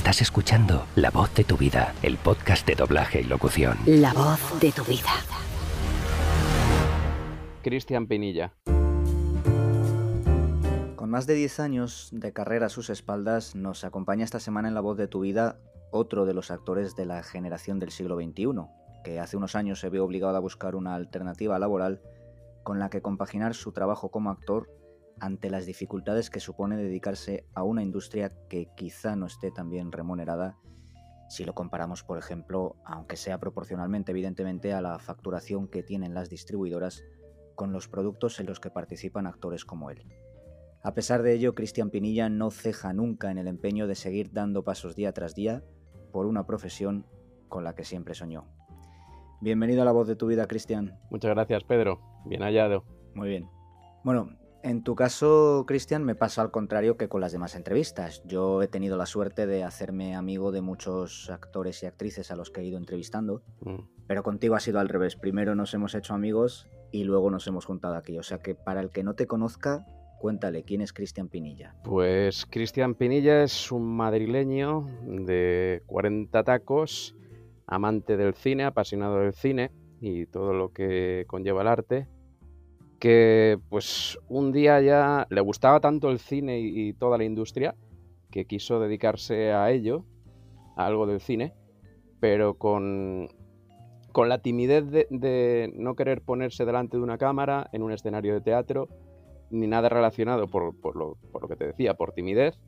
Estás escuchando La voz de tu vida, el podcast de doblaje y locución. La voz de tu vida. Cristian Pinilla. Con más de 10 años de carrera a sus espaldas, nos acompaña esta semana en La voz de tu vida otro de los actores de la generación del siglo XXI, que hace unos años se vio obligado a buscar una alternativa laboral con la que compaginar su trabajo como actor ante las dificultades que supone dedicarse a una industria que quizá no esté tan bien remunerada si lo comparamos, por ejemplo, aunque sea proporcionalmente evidentemente, a la facturación que tienen las distribuidoras con los productos en los que participan actores como él. A pesar de ello, Cristian Pinilla no ceja nunca en el empeño de seguir dando pasos día tras día por una profesión con la que siempre soñó. Bienvenido a la voz de tu vida, Cristian. Muchas gracias, Pedro. Bien hallado. Muy bien. Bueno, en tu caso, Cristian, me pasa al contrario que con las demás entrevistas. Yo he tenido la suerte de hacerme amigo de muchos actores y actrices a los que he ido entrevistando, Mm. pero contigo ha sido al revés. Primero nos hemos hecho amigos y luego nos hemos juntado aquí. O sea que para el que no te conozca, cuéntale quién es Cristian Pinilla. Pues Cristian Pinilla es un madrileño de 40 tacos, amante del cine, apasionado del cine y todo lo que conlleva el arte, que pues un día ya le gustaba tanto el cine y, toda la industria que quiso dedicarse a ello, a algo del cine, pero con, con la timidez de, de no querer ponerse delante de una cámara en un escenario de teatro, ni nada relacionado por, por lo, por lo que te decía, por timidez,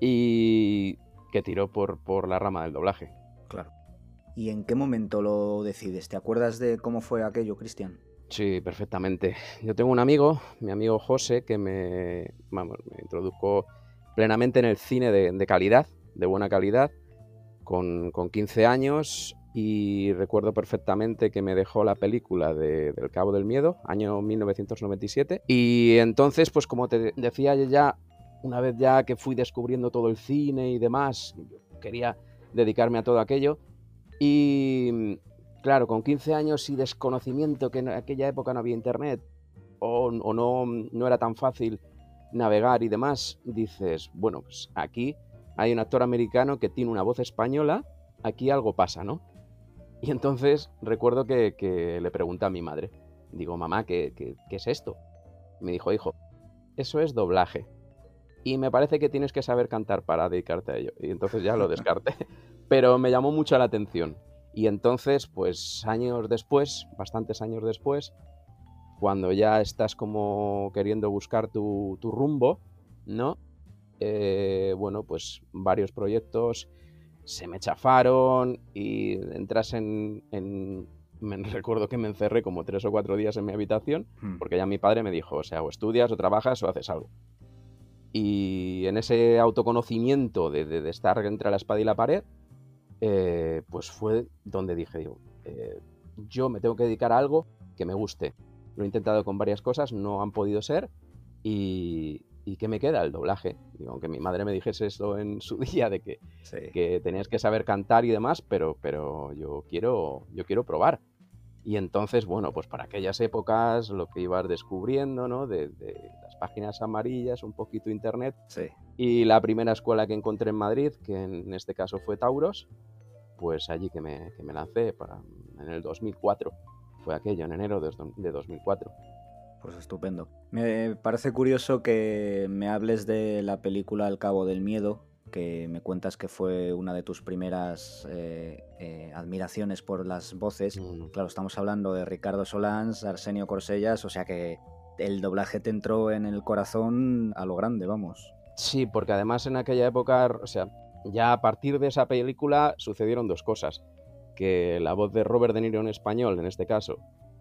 y que tiró por, por la rama del doblaje. Claro. ¿Y en qué momento lo decides? ¿Te acuerdas de cómo fue aquello, Cristian? Sí, perfectamente. Yo tengo un amigo, mi amigo José, que me, vamos, me introdujo plenamente en el cine de, calidad, de buena calidad, con, con, 15 años y recuerdo perfectamente que me dejó la película de, del Cabo del Miedo, año 1997, y entonces, pues como te decía ya, una vez ya que fui descubriendo todo el cine y demás, quería dedicarme a todo aquello, y claro, con 15 años y desconocimiento, que en aquella época no había internet, o, o no, no era tan fácil navegar y demás, dices, bueno, pues aquí hay un actor americano que tiene una voz española, aquí algo pasa, ¿no? Y entonces recuerdo que, que le pregunté a mi madre, digo, mamá, ¿qué, qué, qué es esto? Me dijo, hijo, eso es doblaje. Y me parece que tienes que saber cantar para dedicarte a ello. Y entonces ya lo descarté. Pero me llamó mucho la atención. Y entonces, pues años después, bastantes años después, cuando ya estás como queriendo buscar tu, tu rumbo, ¿no? Eh, bueno, pues varios proyectos se me chafaron y entras en, en, Me recuerdo que me encerré como tres o cuatro días en mi habitación Hmm. porque ya mi padre me dijo, o sea, o estudias o trabajas o haces algo. Y en ese autoconocimiento de, de, de estar entre la espada y la pared, eh, pues fue donde dije, digo, eh, yo me tengo que dedicar a algo que me guste. Lo he intentado con varias cosas, no han podido ser. Y, ¿y qué me queda? El doblaje. Digo, aunque mi madre me dijese eso en su día, de que, Sí. que tenías que saber cantar y demás, pero, pero yo, quiero, yo quiero probar. Y entonces, bueno, pues para aquellas épocas lo que ibas descubriendo, ¿no? De, páginas amarillas, un poquito internet. Sí. Y la primera escuela que encontré en Madrid, que en este caso fue Tauros, pues allí que me, que me lancé para, en el 2004. Fue aquello, en enero de, de 2004. Pues estupendo. Me parece curioso que me hables de la película Al Cabo del Miedo, que me cuentas que fue una de tus primeras eh, eh, admiraciones por las voces. Mm. Claro, estamos hablando de Ricardo Solans, Arsenio Corsellas, o sea que el doblaje te entró en el corazón a lo grande, vamos. Sí, porque además en aquella época, o sea, ya a partir de esa película sucedieron dos cosas. Que la voz de Robert De Niro en español, en este caso,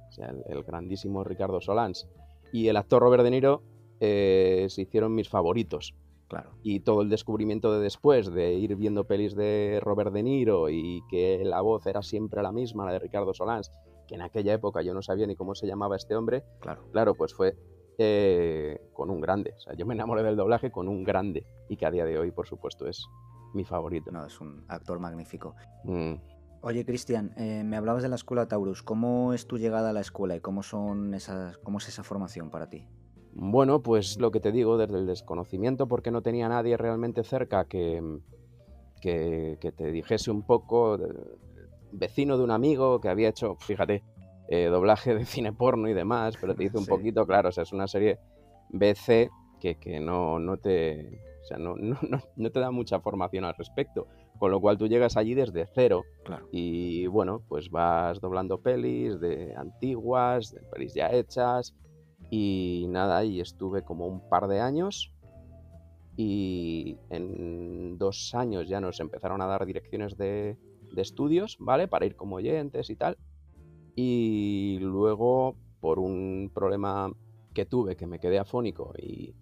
o sea, el, el grandísimo Ricardo Solans, y el actor Robert De Niro eh, se hicieron mis favoritos. Claro. Y todo el descubrimiento de después, de ir viendo pelis de Robert De Niro y que la voz era siempre la misma, la de Ricardo Solans, que en aquella época yo no sabía ni cómo se llamaba este hombre, Claro. claro, pues fue eh, con un grande. O sea, yo me enamoré del doblaje con un grande y que a día de hoy, por supuesto, es mi favorito. No, es un actor magnífico. Mm. Oye, Cristian, eh, me hablabas de la escuela Taurus. ¿Cómo es tu llegada a la escuela y cómo, son esas, cómo es esa formación para ti? Bueno, pues lo que te digo, desde el desconocimiento, porque no tenía nadie realmente cerca que, que, te dijese un poco, vecino de un amigo que había hecho, fíjate, eh, doblaje de cine porno y demás, pero te dice un poquito, claro, o sea, es una serie BC que, que no, no, te, o sea, no, no, no, te da mucha formación al respecto. Con lo cual tú llegas allí desde cero claro. y bueno, pues vas doblando pelis de antiguas, de pelis ya hechas y nada, y estuve como un par de años y en dos años ya nos empezaron a dar direcciones de, de estudios, ¿vale? Para ir como oyentes y tal. Y luego, por un problema que tuve, que me quedé afónico y,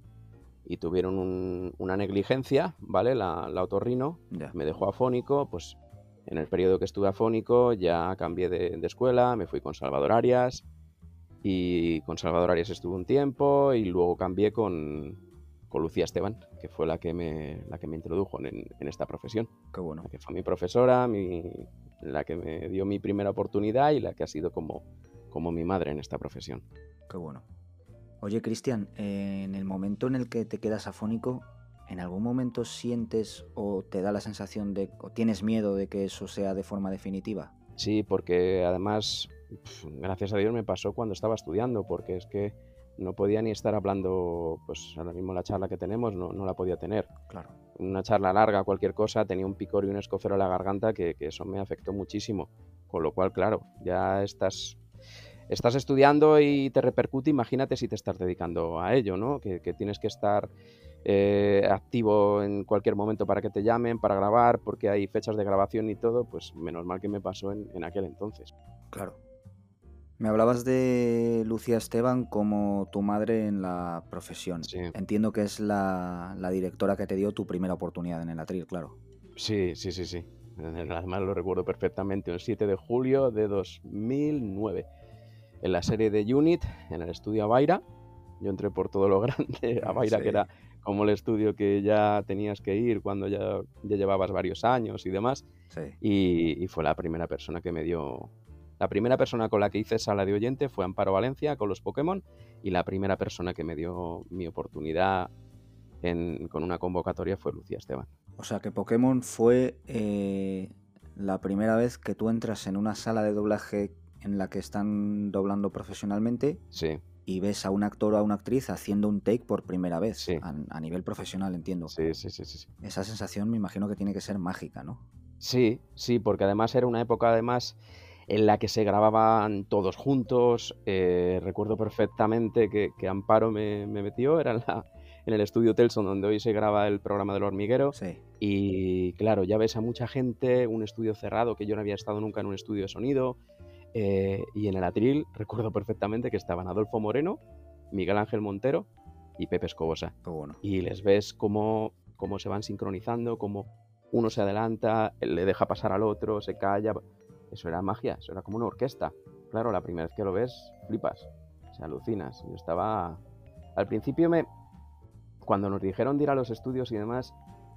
y tuvieron una negligencia, ¿vale? La, la otorrino me dejó afónico, pues en el periodo que estuve afónico ya cambié de, escuela, me fui con Salvador Arias y con Salvador Arias estuve un tiempo y luego cambié con, con Lucía Esteban, que fue la que me, la que me introdujo en, en esta profesión. Qué bueno. que fue mi profesora, mi, la que me dio mi primera oportunidad y la que ha sido como, como mi madre en esta profesión. Qué bueno. Oye, Cristian, en el momento en el que te quedas afónico, ¿en algún momento sientes o te da la sensación de, o tienes miedo de que eso sea de forma definitiva? Sí, porque además, gracias a Dios me pasó cuando estaba estudiando, porque es que no podía ni estar hablando, pues ahora mismo la charla que tenemos no, no la podía tener. Claro. Una charla larga, cualquier cosa, tenía un picor y un escofero en la garganta que, que eso me afectó muchísimo. Con lo cual, claro, ya estás estás estudiando y te repercute, imagínate si te estás dedicando a ello, ¿no? Que, tienes que estar eh, activo en cualquier momento para que te llamen, para grabar, porque hay fechas de grabación y todo, pues menos mal que me pasó en, aquel entonces. Claro. Me hablabas de Lucía Esteban como tu madre en la profesión. Entiendo que es la, la, directora que te dio tu primera oportunidad en el atril, claro. Sí, sí, sí, sí. Además lo recuerdo perfectamente, el 7 de julio de 2009 en la serie de Unit, en el estudio Avaira. Yo entré por todo lo grande, Avaira, que era como el estudio que ya tenías que ir cuando ya, ya llevabas varios años y demás. Y, fue la primera persona que me dio. La primera persona con la que hice sala de oyente fue Amparo Valencia con los Pokémon y la primera persona que me dio mi oportunidad con una convocatoria fue Lucía Esteban. O sea que Pokémon fue eh, la primera vez que tú entras en una sala de doblaje en la que están doblando profesionalmente sí. y ves a un actor o a una actriz haciendo un take por primera vez, a, nivel profesional, entiendo. Sí, sí, sí, sí, Esa sensación me imagino que tiene que ser mágica, ¿no? Sí, sí, porque además era una época además en la que se grababan todos juntos. Eh, recuerdo perfectamente que, Amparo me, metió, era en, la, en el estudio Telson, donde hoy se graba el programa del hormiguero. Sí. Y claro, ya ves a mucha gente, un estudio cerrado, que yo no había estado nunca en un estudio de sonido. Eh, y en el atril recuerdo perfectamente que estaban Adolfo Moreno, Miguel Ángel Montero y Pepe Escobosa. Y les ves cómo, cómo se van sincronizando, cómo uno se adelanta, le deja pasar al otro, se calla. Eso era magia, eso era como una orquesta. Claro, la primera vez que lo ves, flipas, se alucinas. Yo estaba... Al principio me... Cuando nos dijeron de ir a los estudios y demás,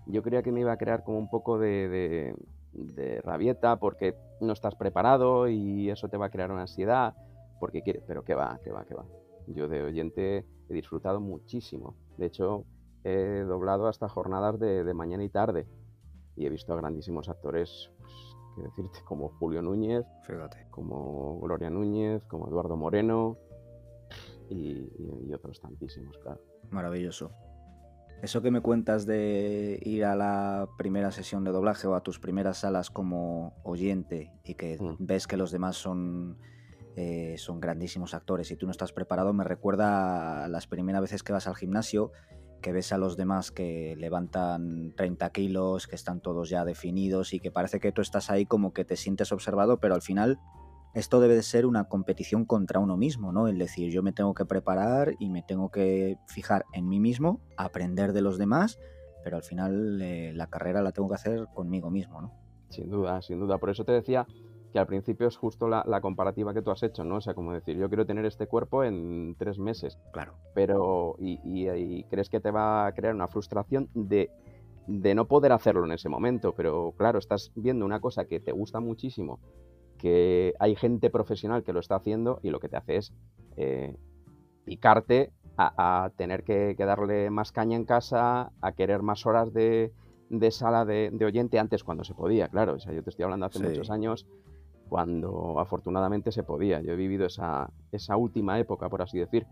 yo creía que me iba a crear como un poco de de rabieta porque no estás preparado y eso te va a crear una ansiedad porque quieres, pero que va, que va, que va. Yo de oyente he disfrutado muchísimo. De hecho, he doblado hasta jornadas de, mañana y tarde y he visto a grandísimos actores, pues, que decirte, como Julio Núñez, Fíjate. como Gloria Núñez, como Eduardo Moreno y, y otros tantísimos, claro. Maravilloso. Eso que me cuentas de ir a la primera sesión de doblaje o a tus primeras salas como oyente y que mm. ves que los demás son, eh, son grandísimos actores y tú no estás preparado, me recuerda a las primeras veces que vas al gimnasio, que ves a los demás que levantan 30 kilos, que están todos ya definidos y que parece que tú estás ahí como que te sientes observado, pero al final esto debe de ser una competición contra uno mismo, ¿no? Es decir, yo me tengo que preparar y me tengo que fijar en mí mismo, aprender de los demás, pero al final eh, la carrera la tengo que hacer conmigo mismo, ¿no? Sin duda, sin duda. Por eso te decía que al principio es justo la, comparativa que tú has hecho, ¿no? O sea, como decir, yo quiero tener este cuerpo en tres meses. Claro. Pero, y, crees que te va a crear una frustración de, de no poder hacerlo en ese momento. Pero claro, estás viendo una cosa que te gusta muchísimo que hay gente profesional que lo está haciendo y lo que te hace es eh, picarte a, tener que, darle más caña en casa, a querer más horas de, de sala de, oyente antes cuando se podía, claro. O sea, yo te estoy hablando hace muchos años cuando afortunadamente se podía. Yo he vivido esa, esa última época, por así decir.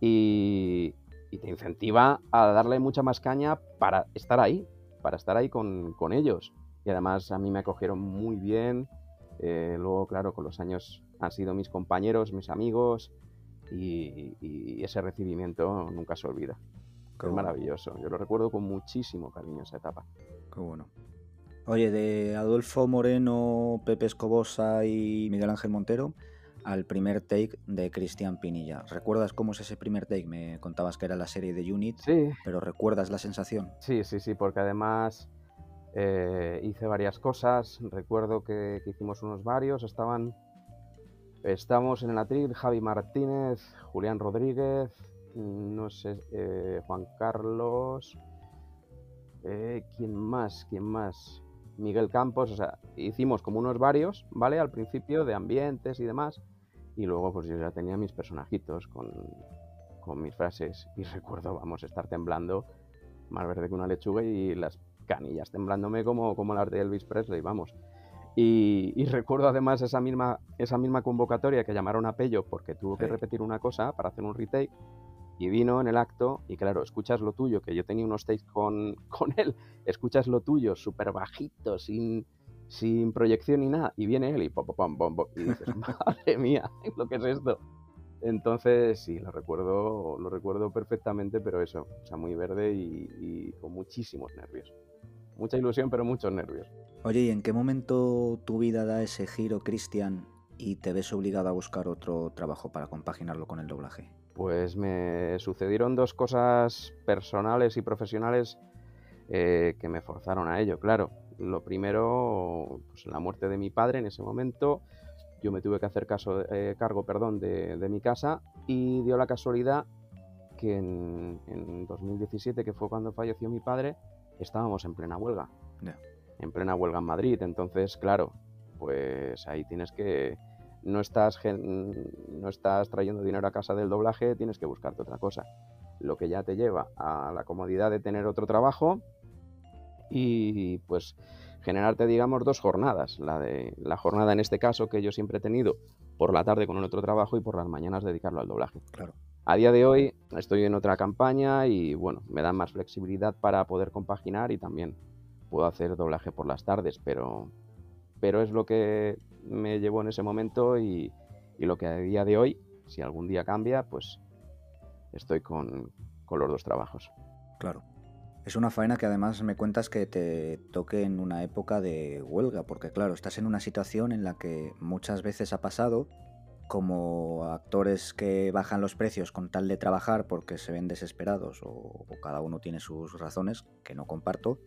Y, te incentiva a darle mucha más caña para estar ahí, para estar ahí con, ellos. Y además a mí me acogieron muy bien. Eh, luego, claro, con los años han sido mis compañeros, mis amigos. Y, ese recibimiento nunca se olvida. es maravilloso. Yo lo recuerdo con muchísimo cariño esa etapa. Qué bueno. Oye, de Adolfo Moreno, Pepe Escobosa y Miguel Ángel Montero al primer take de Cristian Pinilla. ¿Recuerdas cómo es ese primer take? Me contabas que era la serie de Unit, sí. pero ¿recuerdas la sensación? Sí, sí, sí, porque además eh, hice varias cosas. Recuerdo que, hicimos unos varios. Estaban, estamos en el atril Javi Martínez, Julián Rodríguez, no sé, eh, Juan Carlos. Eh, ¿Quién más? ¿Quién más? Miguel Campos, o sea, hicimos como unos varios, ¿vale? Al principio de ambientes y demás, y luego pues yo ya tenía mis personajitos con, con mis frases y recuerdo, vamos, estar temblando más verde que una lechuga y las canillas temblándome como, como las de Elvis Presley, vamos. Y, recuerdo además esa misma, esa misma convocatoria que llamaron a Pello porque tuvo que repetir una cosa para hacer un retake y vino en el acto y claro, escuchas lo tuyo, que yo tenía unos takes con, con él, escuchas lo tuyo súper bajito, sin, sin proyección ni nada, y viene él y y dices, madre mía, lo que es esto. Entonces, sí, lo recuerdo, lo recuerdo perfectamente, pero eso, o sea, muy verde y, y con muchísimos nervios. Mucha ilusión, pero muchos nervios. Oye, ¿y en qué momento tu vida da ese giro, Cristian, y te ves obligado a buscar otro trabajo para compaginarlo con el doblaje? Pues me sucedieron dos cosas personales y profesionales eh, que me forzaron a ello, claro. Lo primero, pues la muerte de mi padre en ese momento. Yo me tuve que hacer caso, eh, cargo perdón, de, mi casa y dio la casualidad que en, 2017, que fue cuando falleció mi padre, estábamos en plena huelga. En plena huelga en Madrid. Entonces, claro, pues ahí tienes que, no estás, no estás trayendo dinero a casa del doblaje, tienes que buscarte otra cosa. Lo que ya te lleva a la comodidad de tener otro trabajo y pues generarte, digamos, dos jornadas. La, de, la jornada en este caso que yo siempre he tenido por la tarde con el otro trabajo y por las mañanas dedicarlo al doblaje. Claro. A día de hoy estoy en otra campaña y bueno, me da más flexibilidad para poder compaginar y también puedo hacer doblaje por las tardes, pero, pero es lo que me llevó en ese momento y, lo que a día de hoy, si algún día cambia, pues estoy con, los dos trabajos. Claro. Es una faena que además me cuentas que te toque en una época de huelga, porque claro, estás en una situación en la que muchas veces ha pasado como actores que bajan los precios con tal de trabajar porque se ven desesperados o, cada uno tiene sus razones que no comparto,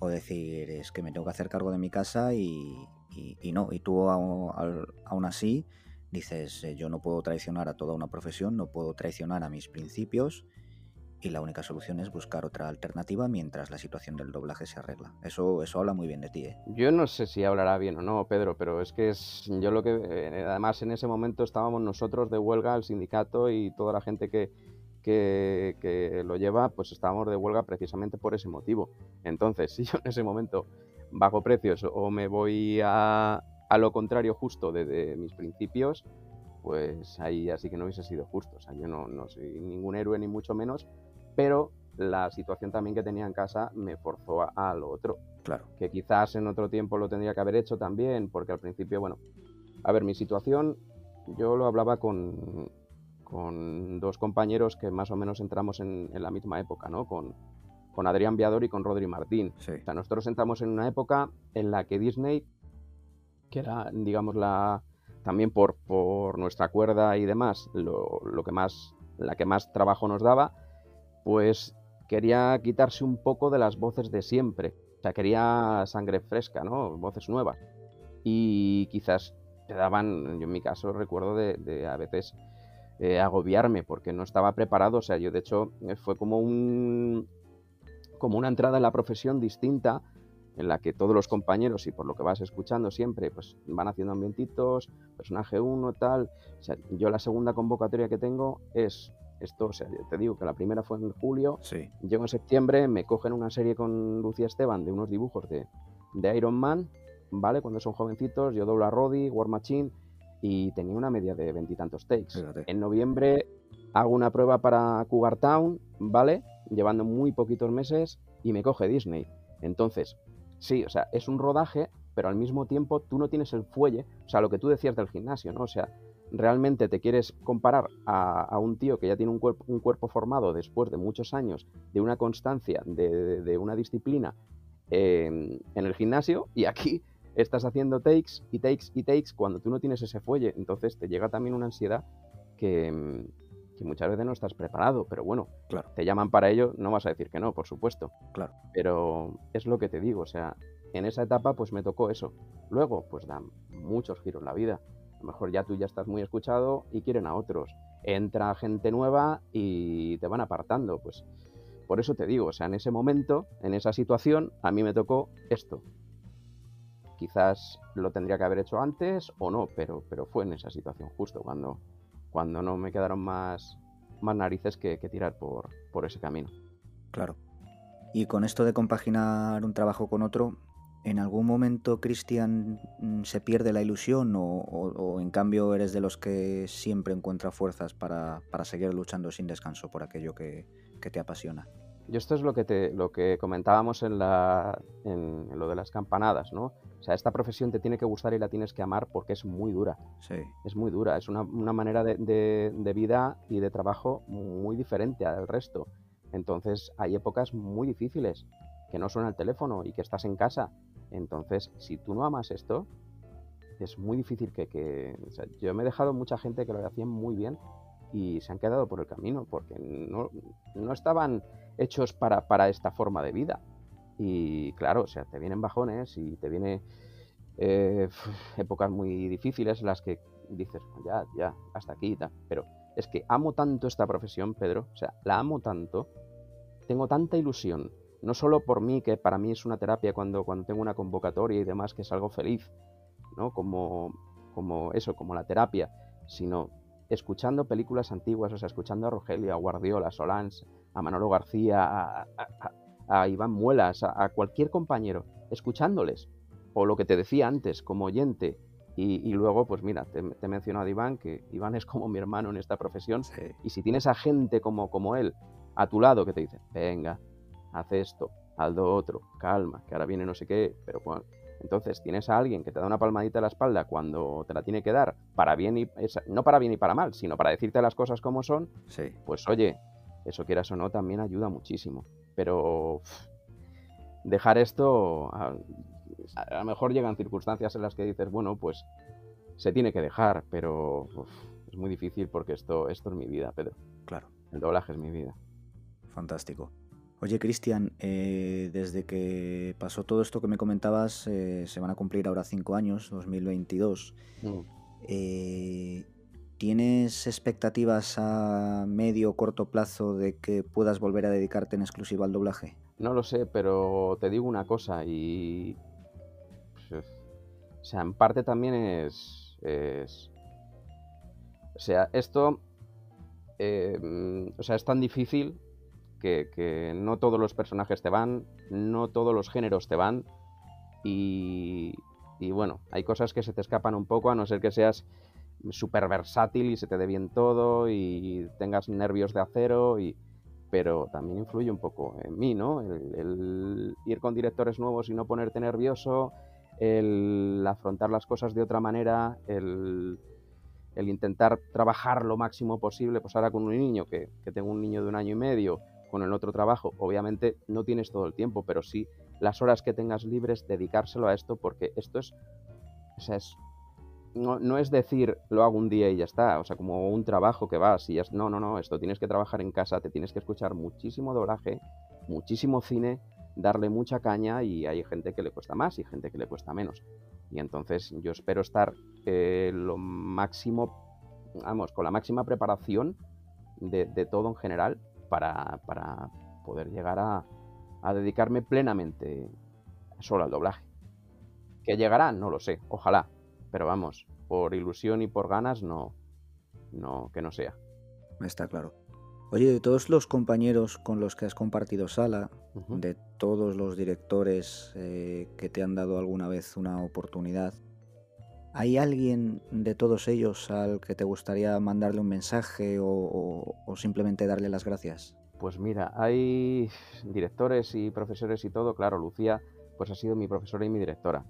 o decir es que me tengo que hacer cargo de mi casa y, y, no, y tú aún así dices, eh, yo no puedo traicionar a toda una profesión, no puedo traicionar a mis principios y la única solución es buscar otra alternativa mientras la situación del doblaje se arregla. Eso, eso habla muy bien de ti. ¿eh? Yo no sé si hablará bien o no, Pedro, pero es que es yo lo que eh, además en ese momento estábamos nosotros de huelga, el sindicato y toda la gente que, que, lo lleva, pues estábamos de huelga precisamente por ese motivo. Entonces, si yo en ese momento bajo precios o me voy a, a lo contrario justo de, mis principios, pues ahí así que no hubiese sido justo. O sea, yo no, no soy ningún héroe ni mucho menos, pero la situación también que tenía en casa me forzó a, lo otro. Claro. Que quizás en otro tiempo lo tendría que haber hecho también, porque al principio, bueno, a ver, mi situación, yo lo hablaba con, con dos compañeros que más o menos entramos en, en la misma época, ¿no? Con, con Adrián Viador y con Rodri Martín. O sea, nosotros entramos en una época en la que Disney, que era, digamos, la también por, por nuestra cuerda y demás, lo, que más, la que más trabajo nos daba, pues quería quitarse un poco de las voces de siempre. O sea, quería sangre fresca, ¿no? Voces nuevas. Y quizás te daban, yo en mi caso recuerdo de, a veces eh, agobiarme porque no estaba preparado. O sea, yo de hecho fue como un, como una entrada en la profesión distinta en la que todos los compañeros y por lo que vas escuchando siempre pues van haciendo ambientitos, personaje uno, tal. O sea, yo la segunda convocatoria que tengo es Esto, o sea, te digo que la primera fue en julio, Sí. llego en septiembre, me cogen una serie con Lucía Esteban de unos dibujos de, de Iron Man, ¿vale? Cuando son jovencitos, yo doblo a Roddy, War Machine, y tenía una media de veintitantos takes. Fíjate. En noviembre hago una prueba para Cougar Town, ¿vale? Llevando muy poquitos meses y me coge Disney. Entonces, sí, o sea, es un rodaje, pero al mismo tiempo tú no tienes el fuelle, o sea, lo que tú decías del gimnasio, ¿no? O sea, realmente te quieres comparar a, a un tío que ya tiene un cuerpo, un cuerpo formado después de muchos años, de una constancia, de, de- de una disciplina eh, en el gimnasio, y aquí estás haciendo takes y takes y takes cuando tú no tienes ese fuelle. Entonces te llega también una ansiedad que, que muchas veces no estás preparado, pero bueno, Claro. te llaman para ello, no vas a decir que no, por supuesto. Claro. Pero es lo que te digo, o sea, en esa etapa pues me tocó eso. Luego, pues dan muchos giros la vida. Mejor ya tú ya estás muy escuchado y quieren a otros. Entra gente nueva y te van apartando, pues por eso te digo, o sea, en ese momento, en esa situación, a mí me tocó esto. Quizás lo tendría que haber hecho antes o no, pero, pero fue en esa situación, justo cuando, cuando no me quedaron más, más narices que, que tirar por, por ese camino. Claro. Y con esto de compaginar un trabajo con otro, ¿en algún momento, Cristian, mm, se pierde la ilusión o, o- o en cambio eres de los que siempre encuentra fuerzas para, para seguir luchando sin descanso por aquello que, que te apasiona? Yo esto es lo que, te, lo que comentábamos en, la, en, en lo de las campanadas, ¿no? O sea, esta profesión te tiene que gustar y la tienes que amar porque es muy dura. Sí, es muy dura, es una, una manera de, de- de vida y de trabajo muy diferente al resto. Entonces hay épocas muy difíciles, que no suena el teléfono y que estás en casa. Entonces, si tú no amas esto, es muy difícil que... que- o sea, yo me he dejado mucha gente que lo hacían muy bien y se han quedado por el camino porque no, no estaban hechos para, para esta forma de vida. Y claro, o sea, te vienen bajones y te viene eh, épocas muy difíciles las que dices, ya, ya, hasta aquí y tal. Pero es que amo tanto esta profesión, Pedro, o sea, la amo tanto, tengo tanta ilusión, no solo por mí, que para mí es una terapia cuando, cuando tengo una convocatoria y demás, que es algo feliz, ¿no? Como, como eso, como la terapia, sino escuchando películas antiguas, o sea, escuchando a Rogelio, a Guardiola, a Solans, a Manolo García, a, a- a- a Iván Muelas, a, a cualquier compañero, escuchándoles. O lo que te decía antes, como oyente. Y, y luego, pues mira, te, te he mencionado a Iván, que Iván es como mi hermano en esta profesión. sí, Y si tienes a gente como, como él a tu lado que te dice, venga, haz esto, haz lo otro, calma, que ahora viene no sé qué, pero bueno. Entonces tienes a alguien que te da una palmadita en la espalda cuando te la tiene que dar, para bien y no para bien y para mal, sino para decirte las cosas como son, sí. pues oye, eso quieras o no, también ayuda muchísimo. Pero dejar esto, a, a lo mejor llegan circunstancias en las que dices, bueno, pues se tiene que dejar, pero uf, es muy difícil porque esto, esto es mi vida, Pedro. Claro. El doblaje es mi vida. Fantástico. Oye, Cristian, eh, desde que pasó todo esto que me comentabas, eh, se van a cumplir ahora cinco años, 2022. Mm. Eh, ¿Tienes expectativas a medio o corto plazo de que puedas volver a dedicarte en exclusiva al doblaje? No lo sé, pero te digo una cosa y... pues, o sea, en parte también es... es- o sea, esto... eh, o sea, es tan difícil que, no todos los personajes te van, no todos los géneros te van y, y bueno, hay cosas que se te escapan un poco a no ser que seas súper versátil y se te dé bien todo y tengas nervios de acero y pero también influye un poco en mí, ¿no? El, ir con directores nuevos y no ponerte nervioso, el afrontar las cosas de otra manera, el, el intentar trabajar lo máximo posible, pues ahora con un niño, que, que tengo un niño de un año y medio, con el otro trabajo, obviamente no tienes todo el tiempo, pero sí las horas que tengas libres, dedicárselo a esto, porque esto es, o sea, es no, no es decir lo hago un día y ya está, o sea, como un trabajo que vas y ya es- no, no, no, esto tienes que trabajar en casa, te tienes que escuchar muchísimo doblaje, muchísimo cine, darle mucha caña y hay gente que le cuesta más y gente que le cuesta menos. Y entonces yo espero estar eh, lo máximo, vamos, con la máxima preparación de, de todo en general para, para poder llegar a, a dedicarme plenamente solo al doblaje. ¿Que llegará? No lo sé, ojalá. Pero vamos, por ilusión y por ganas, no, no, que no sea. Está claro. Oye, de todos los compañeros con los que has compartido sala, de todos los directores eh, que te han dado alguna vez una oportunidad, ¿hay alguien de todos ellos al que te gustaría mandarle un mensaje o, simplemente darle las gracias? Pues mira, hay directores y profesores y todo, claro, Lucía pues ha sido mi profesora y mi directora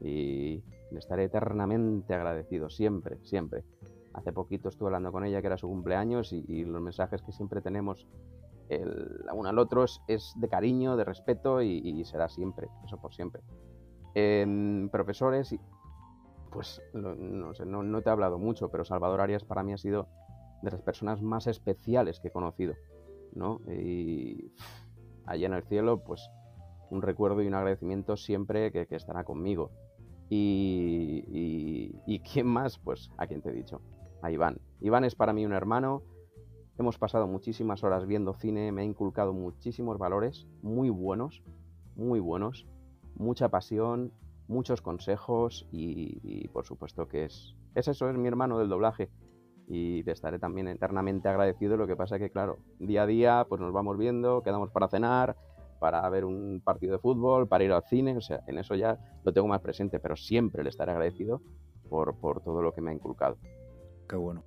y le estaré eternamente agradecido, siempre, siempre. Hace poquito estuve hablando con ella que era su cumpleaños y, los mensajes que siempre tenemos el uno al otro es, de cariño, de respeto y, será siempre, eso por siempre. Em, profesores, pues no, sé, no, te he hablado mucho, pero Salvador Arias para mí ha sido de las personas más especiales que he conocido, ¿no? Y allá en el cielo, pues un recuerdo y un agradecimiento siempre que, estará conmigo. Y, y, y, quién más, pues a quien te he dicho, a Iván. Iván es para mí un hermano. Hemos pasado muchísimas horas viendo cine, me ha inculcado muchísimos valores, muy buenos, muy buenos, mucha pasión, muchos consejos y, por supuesto que es, es eso, es mi hermano del doblaje y le estaré también eternamente agradecido. Lo que pasa que, claro, día a día pues nos vamos viendo, quedamos para cenar, para ver un partido de fútbol, para ir al cine, o sea, en eso ya lo tengo más presente, pero siempre le estaré agradecido por, por todo lo que me ha inculcado. Qué bueno.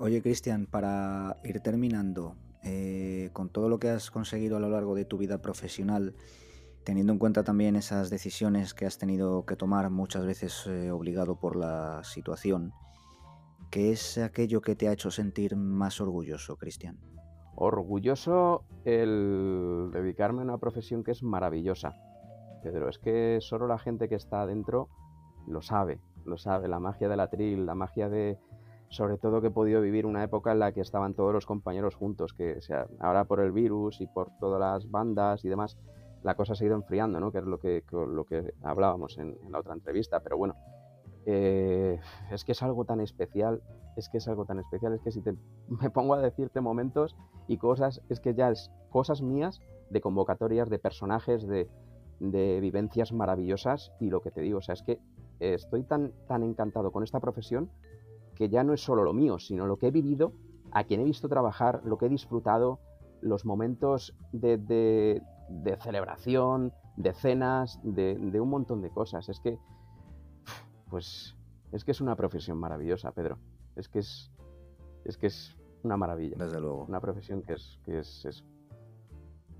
Oye, Cristian, para ir terminando, eh, con todo lo que has conseguido a lo largo de tu vida profesional, teniendo en cuenta también esas decisiones que has tenido que tomar muchas veces eh, obligado por la situación, ¿qué es aquello que te ha hecho sentir más orgulloso, Cristian? Orgulloso el dedicarme a una profesión que es maravillosa. Pedro, es que solo la gente que está adentro lo sabe lo sabe, la magia del atril, la magia de, sobre todo que he podido vivir una época en la que estaban todos los compañeros juntos, que sea, ahora por el virus y por todas las bandas y demás, la cosa se ha ido enfriando, ¿no? Que es lo que, lo que hablábamos en, la otra entrevista, pero bueno, eh, es que es algo tan especial, es que es algo tan especial, es que si te, me pongo a decirte momentos y cosas, es que ya es cosas mías de convocatorias, de personajes, de, de vivencias maravillosas y lo que te digo, o sea, es que estoy tan, tan encantado con esta profesión que ya no es solo lo mío, sino lo que he vivido, a quien he visto trabajar, lo que he disfrutado, los momentos de, celebración, de cenas, de, un montón de cosas. Es que, pues, es que es una profesión maravillosa, Pedro. Es que es, es que es una maravilla. Desde luego. Una profesión que es, que es, es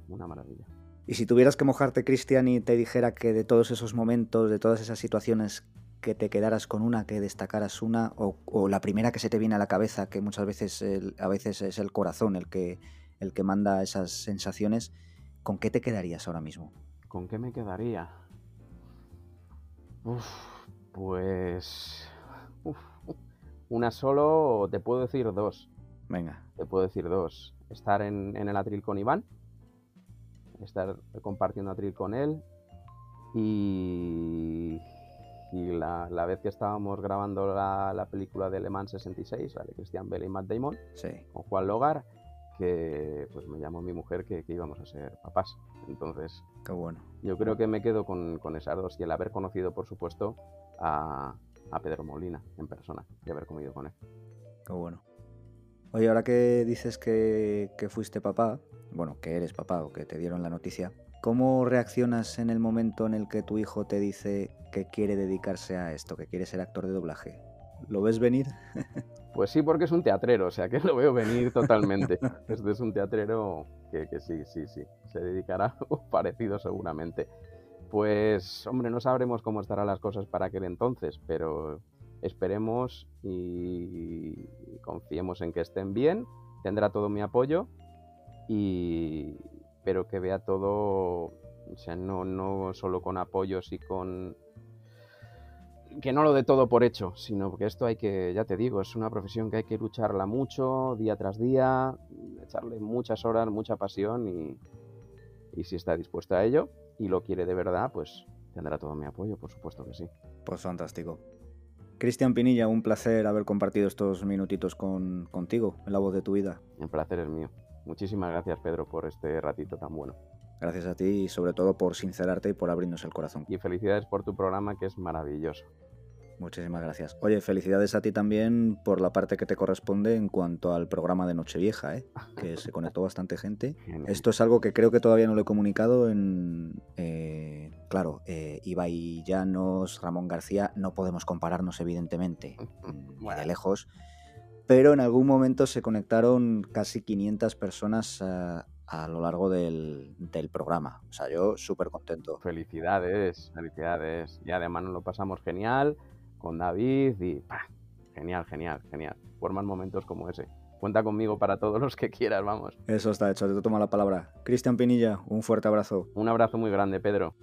una maravilla. Y si tuvieras que mojarte, Cristian, y te dijera que de todos esos momentos, de todas esas situaciones, que te quedaras con una, que destacaras una, o, la primera que se te viene a la cabeza, que muchas veces a veces es el corazón el que, el que manda esas sensaciones, ¿con qué te quedarías ahora mismo? ¿Con qué me quedaría? Uf, pues... una solo, te puedo decir dos. Venga. Te puedo decir dos. Estar en, en el atril con Iván estar compartiendo atril con él y, la, vez que estábamos grabando la, película de Le Mans 66, la de Christian Bale y Matt Damon, con Juan Logar, que pues me llamó mi mujer que, íbamos a ser papás. Entonces, Qué bueno. yo creo que me quedo con, con esas dos y el haber conocido, por supuesto, a, a Pedro Molina en persona y haber comido con él. Qué bueno. Oye, ahora que dices que, que fuiste papá, bueno, que eres papá o que te dieron la noticia, ¿cómo reaccionas en el momento en el que tu hijo te dice que quiere dedicarse a esto, que quiere ser actor de doblaje? ¿Lo ves venir? Pues sí, porque es un teatrero, o sea que lo veo venir totalmente. Este es un teatrero que, sí, sí, sí, se dedicará a algo parecido seguramente. Pues, hombre, no sabremos cómo estarán las cosas para aquel entonces, pero esperemos y confiemos en que estén bien. Tendrá todo mi apoyo y pero que vea todo, o sea, no, no solo con apoyos y con que no lo dé todo por hecho, sino que esto hay que, ya te digo, es una profesión que hay que lucharla mucho, día tras día, echarle muchas horas, mucha pasión y, y si está dispuesto a ello y lo quiere de verdad, pues tendrá todo mi apoyo, por supuesto que sí. Pues fantástico. Cristian Pinilla, un placer haber compartido estos minutitos con, contigo en la voz de tu vida. El placer es mío. Muchísimas gracias, Pedro, por este ratito tan bueno. Gracias a ti y sobre todo por sincerarte y por abrirnos el corazón. Y felicidades por tu programa que es maravilloso. Muchísimas gracias. Oye, felicidades a ti también por la parte que te corresponde en cuanto al programa de Nochevieja, ¿eh? que se conectó bastante gente. Esto es algo que creo que todavía no lo he comunicado en... Eh, claro, eh, Ibai Llanos, Ramón García, no podemos compararnos evidentemente, mm, de lejos, pero en algún momento se conectaron casi 500 personas a, lo largo del, programa. O sea, yo súper contento. Felicidades, felicidades. Y además nos lo pasamos genial con David y genial, genial, genial. Por más momentos como ese. Cuenta conmigo para todos los que quieras, vamos. Eso está hecho, te tomo la palabra. Cristian Pinilla, un fuerte abrazo. Un abrazo muy grande, Pedro.